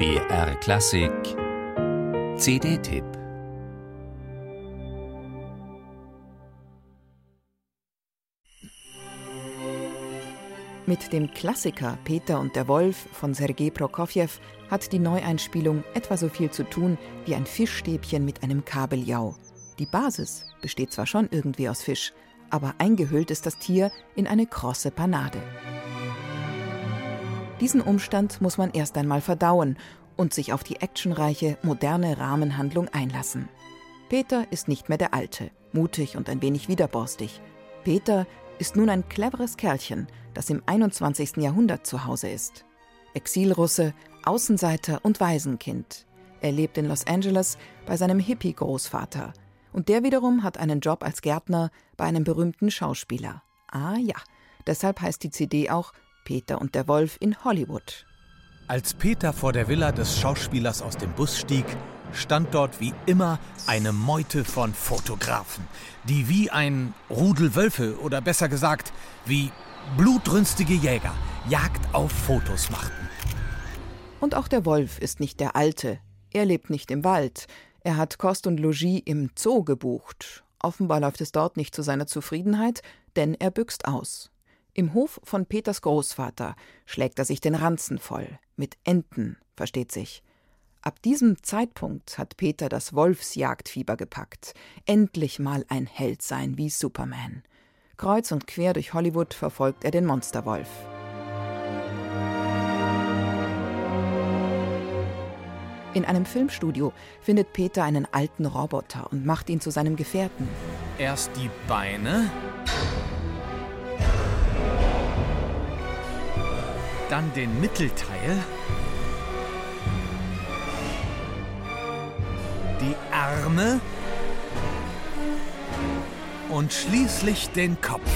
BR Klassik CD-Tipp Mit dem Klassiker Peter und der Wolf von Sergei Prokofjew hat die Neueinspielung etwa so viel zu tun wie ein Fischstäbchen mit einem Kabeljau. Die Basis besteht zwar schon irgendwie aus Fisch, aber eingehüllt ist das Tier in eine krosse Panade. Diesen Umstand muss man erst einmal verdauen und sich auf die actionreiche, moderne Rahmenhandlung einlassen. Peter ist nicht mehr der Alte, mutig und ein wenig widerborstig. Peter ist nun ein cleveres Kerlchen, das im 21. Jahrhundert zu Hause ist. Exilrusse, Außenseiter und Waisenkind. Er lebt in Los Angeles bei seinem Hippie-Großvater. Und der wiederum hat einen Job als Gärtner bei einem berühmten Schauspieler. Ah ja, deshalb heißt die CD auch Peter und der Wolf in Hollywood. Als Peter vor der Villa des Schauspielers aus dem Bus stieg, stand dort wie immer eine Meute von Fotografen, die wie ein Rudel Wölfe oder besser gesagt wie blutrünstige Jäger Jagd auf Fotos machten. Und auch der Wolf ist nicht der Alte. Er lebt nicht im Wald. Er hat Kost und Logis im Zoo gebucht. Offenbar läuft es dort nicht zu seiner Zufriedenheit, denn er büxt aus. Im Hof von Peters Großvater schlägt er sich den Ranzen voll. Mit Enten, versteht sich. Ab diesem Zeitpunkt hat Peter das Wolfsjagdfieber gepackt. Endlich mal ein Held sein wie Superman. Kreuz und quer durch Hollywood verfolgt er den Monsterwolf. In einem Filmstudio findet Peter einen alten Roboter und macht ihn zu seinem Gefährten. Erst die Beine, dann den Mittelteil, die Arme und schließlich den Kopf.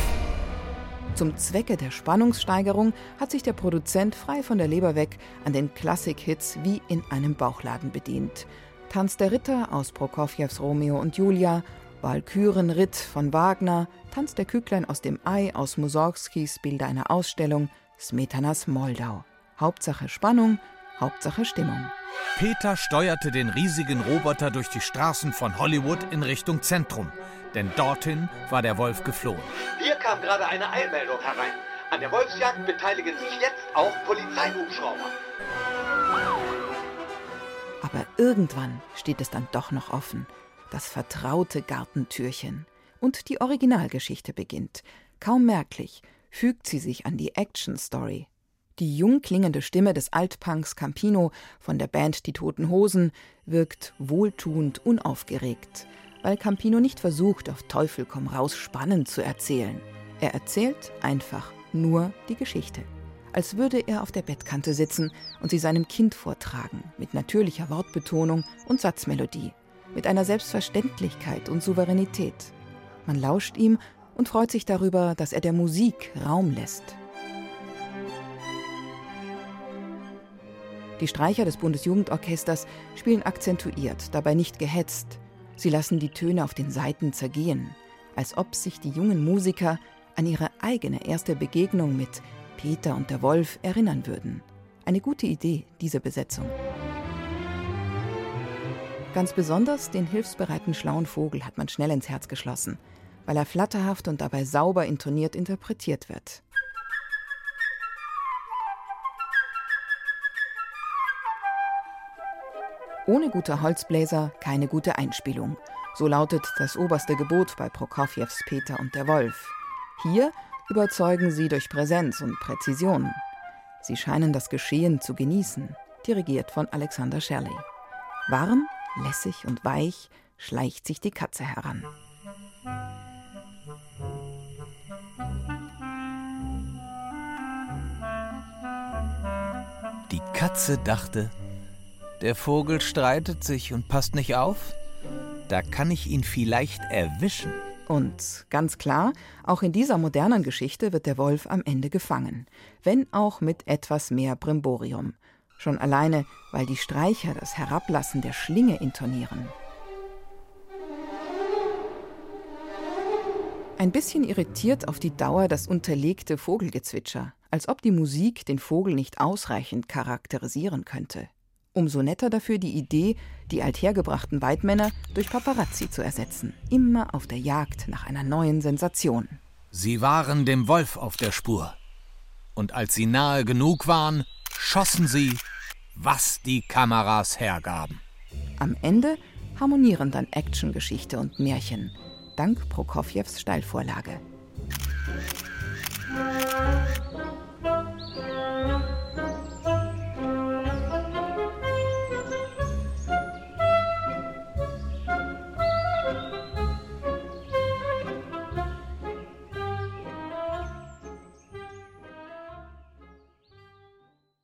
Zum Zwecke der Spannungssteigerung hat sich der Produzent frei von der Leber weg an den Klassik-Hits wie in einem Bauchladen bedient. Tanz der Ritter aus Prokofjews Romeo und Julia, Walkürenritt von Wagner, Tanz der Küklein aus dem Ei aus Mussorgskis Bilder einer Ausstellung, Smetanas Moldau. Hauptsache Spannung, Hauptsache Stimmung. Peter steuerte den riesigen Roboter durch die Straßen von Hollywood in Richtung Zentrum, denn dorthin war der Wolf geflohen. Hier kam gerade eine Eilmeldung herein. An der Wolfsjagd beteiligen sich jetzt auch Polizeihubschrauber. Aber irgendwann steht es dann doch noch offen. Das vertraute Gartentürchen. Und die Originalgeschichte beginnt. Kaum merklich fügt sie sich an die Action-Story die jung klingende Stimme des Altpunks Campino von der Band Die Toten Hosen wirkt wohltuend unaufgeregt, weil Campino nicht versucht, auf Teufel komm raus spannend zu erzählen. Er erzählt einfach nur die Geschichte, als würde er auf der Bettkante sitzen und sie seinem Kind vortragen, mit natürlicher Wortbetonung und Satzmelodie, mit einer Selbstverständlichkeit und Souveränität. Man lauscht ihm und freut sich darüber, dass er der Musik Raum lässt. Die Streicher des Bundesjugendorchesters spielen akzentuiert, dabei nicht gehetzt. Sie lassen die Töne auf den Saiten zergehen, als ob sich die jungen Musiker an ihre eigene erste Begegnung mit Peter und der Wolf erinnern würden. Eine gute Idee, diese Besetzung. Ganz besonders den hilfsbereiten schlauen Vogel hat man schnell ins Herz geschlossen, weil er flatterhaft und dabei sauber intoniert interpretiert wird. Ohne gute Holzbläser keine gute Einspielung. So lautet das oberste Gebot bei Prokofjews Peter und der Wolf. Hier überzeugen sie durch Präsenz und Präzision. Sie scheinen das Geschehen zu genießen, dirigiert von Alexander Shelley. Warm, lässig und weich schleicht sich die Katze heran. Die Katze dachte, der Vogel streitet sich und passt nicht auf? Da kann ich ihn vielleicht erwischen. Und ganz klar, auch in dieser modernen Geschichte wird der Wolf am Ende gefangen, wenn auch mit etwas mehr Brimborium. Schon alleine, weil die Streicher das Herablassen der Schlinge intonieren. Ein bisschen irritiert auf die Dauer das unterlegte Vogelgezwitscher, als ob die Musik den Vogel nicht ausreichend charakterisieren könnte. Umso netter dafür die Idee, die althergebrachten Weidmänner durch Paparazzi zu ersetzen, immer auf der Jagd nach einer neuen Sensation. Sie waren dem Wolf auf der Spur. Und als sie nahe genug waren, schossen sie, was die Kameras hergaben. Am Ende harmonieren dann Actiongeschichte und Märchen, dank Prokofjews Steilvorlage.